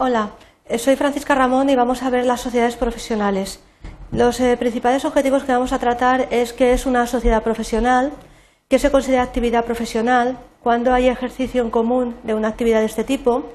Hola, eh, soy Francisca Ramón y vamos a ver las sociedades profesionales. Los eh, principales objetivos que vamos a tratar es que es una sociedad profesional, qué se considera actividad profesional, cuándo hay ejercicio en común de una actividad de este tipo,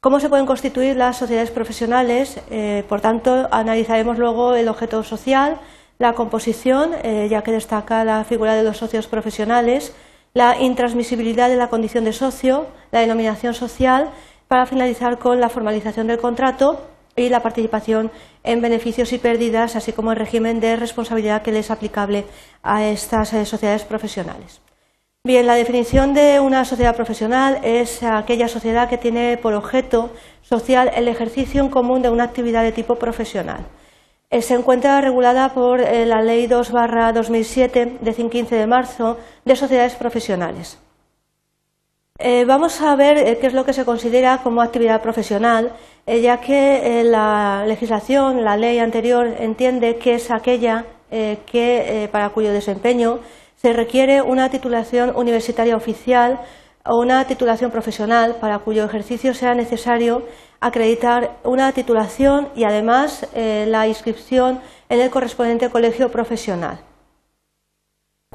cómo se pueden constituir las sociedades profesionales, eh, por tanto, analizaremos luego el objeto social, la composición, ya que destaca la figura de los socios profesionales, la intransmisibilidad de la condición de socio, la denominación social para finalizar con la formalización del contrato y la participación en beneficios y pérdidas, así como el régimen de responsabilidad que les es aplicable a estas eh, sociedades profesionales. Bien, la definición de una sociedad profesional es aquella sociedad que tiene por objeto social el ejercicio en común de una actividad de tipo profesional. Eh, se encuentra regulada por eh, la Ley 2-2007 de 15 de marzo de sociedades profesionales. Eh, vamos a ver eh, qué es lo que se considera como actividad profesional, eh, ya que la legislación, la ley anterior, entiende que es aquella que, para cuyo desempeño se requiere una titulación universitaria oficial o una titulación profesional para cuyo ejercicio sea necesario acreditar una titulación y además la inscripción en el correspondiente colegio profesional.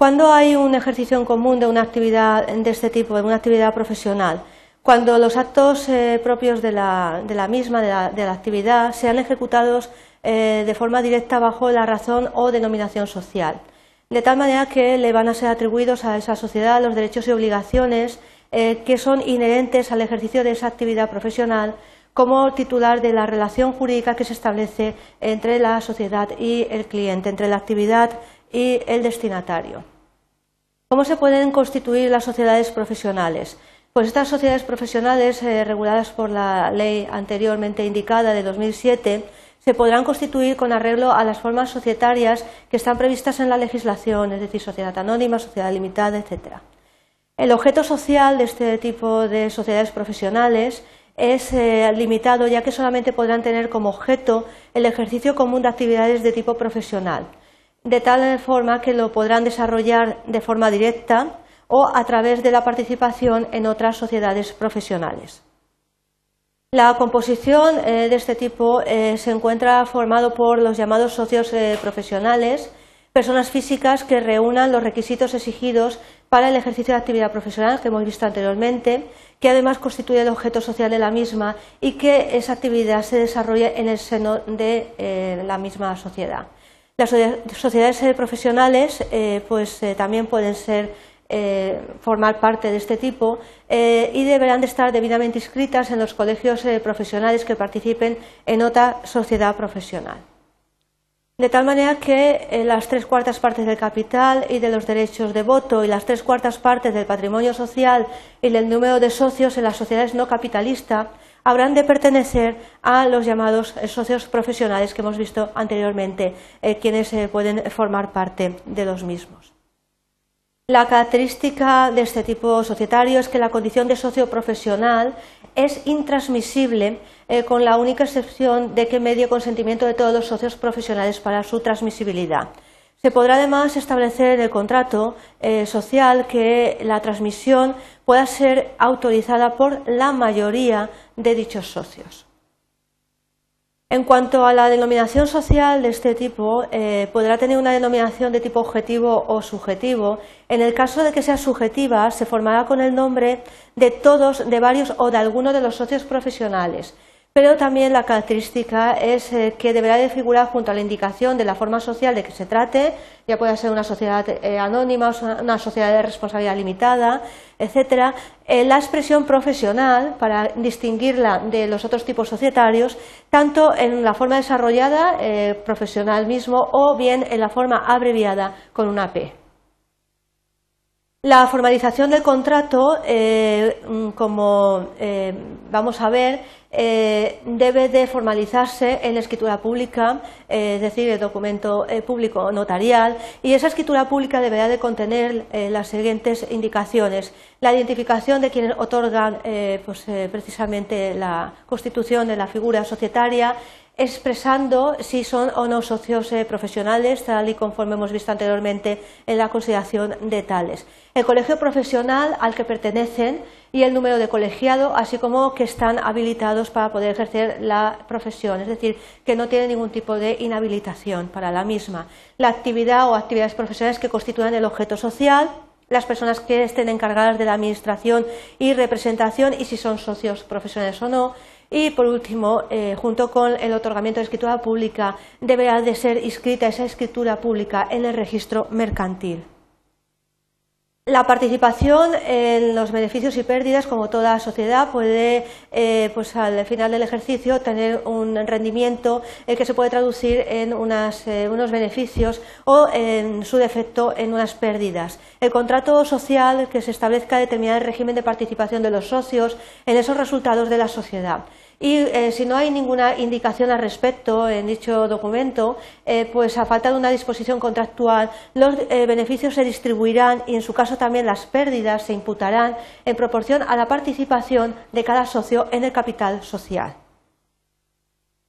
¿Cuándo hay un ejercicio en común de una actividad de este tipo, de una actividad profesional? Cuando los actos eh, propios de la, misma, de la, actividad, sean ejecutados eh, de forma directa bajo la razón o denominación social, de tal manera que le van a ser atribuidos a esa sociedad los derechos y obligaciones eh, que son inherentes al ejercicio de esa actividad profesional como titular de la relación jurídica que se establece entre la sociedad y el cliente, entre la actividad y el destinatario. ¿Cómo se pueden constituir las sociedades profesionales? Pues estas sociedades profesionales, eh, reguladas por la ley anteriormente indicada de 2007, se podrán constituir con arreglo a las formas societarias que están previstas en la legislación, es decir, sociedad anónima, sociedad limitada, etc. El objeto social de este tipo de sociedades profesionales es eh, limitado, ya que solamente podrán tener como objeto el ejercicio común de actividades de tipo profesional de tal forma que lo podrán desarrollar de forma directa o a través de la participación en otras sociedades profesionales. La composición eh, de este tipo eh, se encuentra formado por los llamados socios eh, profesionales, personas físicas que reúnan los requisitos exigidos para el ejercicio de actividad profesional que hemos visto anteriormente, que además constituye el objeto social de la misma y que esa actividad se desarrolle en el seno de la misma sociedad. Las sociedades eh, profesionales eh, pues, eh, también pueden formar parte de este tipo y deberán de estar debidamente inscritas en los colegios profesionales que participen en otra sociedad profesional. De tal manera que las tres cuartas partes del capital y de los derechos de voto y las tres cuartas partes del patrimonio social y del número de socios en las sociedades no capitalistas habrán de pertenecer a los llamados socios profesionales que hemos visto anteriormente, eh, quienes eh, pueden formar parte de los mismos. La característica de este tipo societario es que la condición de socio profesional es intransmisible eh, con la única excepción de que medie consentimiento de todos los socios profesionales para su transmisibilidad. Se podrá además establecer en el contrato eh, social que la transmisión pueda ser autorizada por la mayoría de dichos socios. En cuanto a la denominación social de este tipo, eh, podrá tener una denominación de tipo objetivo o subjetivo. En el caso de que sea subjetiva, se formará con el nombre de todos, de varios o de alguno de los socios profesionales pero también la característica es eh, que deberá de figurar junto a la indicación de la forma social de que se trate, ya pueda ser una sociedad eh, anónima, una sociedad de responsabilidad limitada, etcétera, eh, la expresión profesional para distinguirla de los otros tipos societarios, tanto en la forma desarrollada profesional mismo o bien en la forma abreviada con una P. La formalización del contrato, mm, como vamos a ver, eh, debe de formalizarse en la escritura pública, eh, es decir, el documento eh, público notarial, y esa escritura pública deberá de contener las siguientes indicaciones. La identificación de quienes otorgan pues, precisamente la constitución de la figura societaria, expresando si son o no socios eh, profesionales, tal y conforme hemos visto anteriormente en la consideración de tales. El colegio profesional al que pertenecen y el número de colegiado, así como que están habilitados para poder ejercer la profesión, es decir, que no tienen ningún tipo de inhabilitación para la misma. La actividad o actividades profesionales que constituyan el objeto social, las personas que estén encargadas de la administración y representación y si son socios profesionales o no, y por último, eh, junto con el otorgamiento de escritura pública, deberá de ser inscrita esa escritura pública en el registro mercantil. La participación en los beneficios y pérdidas, como toda sociedad, puede, eh, pues al final del ejercicio, tener un rendimiento eh, que se puede traducir en unos beneficios o, en su defecto, en unas pérdidas. El contrato social que se establezca determina el régimen de participación de los socios en esos resultados de la sociedad. Y eh, si no hay ninguna indicación al respecto en dicho documento, eh, pues a falta de una disposición contractual, los eh, beneficios se distribuirán y en su caso también las pérdidas se imputarán en proporción a la participación de cada socio en el capital social.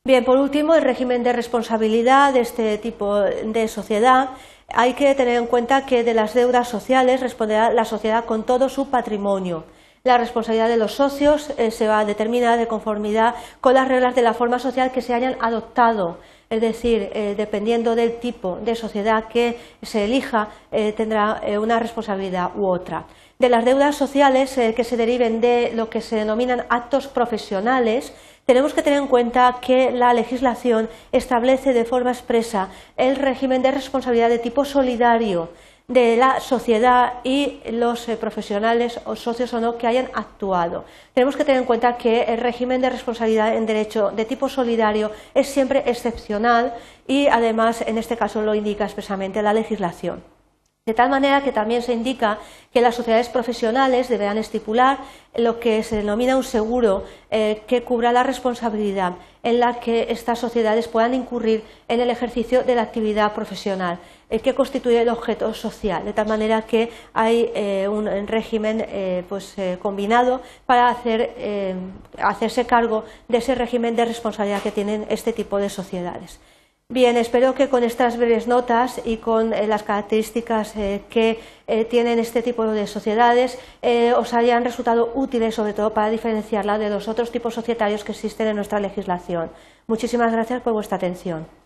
Bien, por último, el régimen de responsabilidad de este tipo de sociedad. Hay que tener en cuenta que de las deudas sociales responderá la sociedad con todo su patrimonio. La responsabilidad de los socios eh, se va a determinar de conformidad con las reglas de la forma social que se hayan adoptado. Es decir, eh, dependiendo del tipo de sociedad que se elija, eh, tendrá una responsabilidad u otra. De las deudas sociales que se deriven de lo que se denominan actos profesionales, tenemos que tener en cuenta que la legislación establece de forma expresa el régimen de responsabilidad de tipo solidario de la sociedad y los eh, profesionales o socios o no que hayan actuado. Tenemos que tener en cuenta que el régimen de responsabilidad en derecho de tipo solidario es siempre excepcional y además en este caso lo indica expresamente la legislación. De tal manera que también se indica que las sociedades profesionales deberán estipular lo que se denomina un seguro eh, que cubra la responsabilidad en la que estas sociedades puedan incurrir en el ejercicio de la actividad profesional, el que constituye el objeto social, de tal manera que hay eh, un régimen eh, pues, combinado para hacerse cargo de ese régimen de responsabilidad que tienen este tipo de sociedades. Bien, espero que con estas breves notas y con eh, las características eh, que eh, tienen este tipo de sociedades os hayan resultado útiles, sobre todo para diferenciarla de los otros tipos societarios que existen en nuestra legislación. Muchísimas gracias por vuestra atención.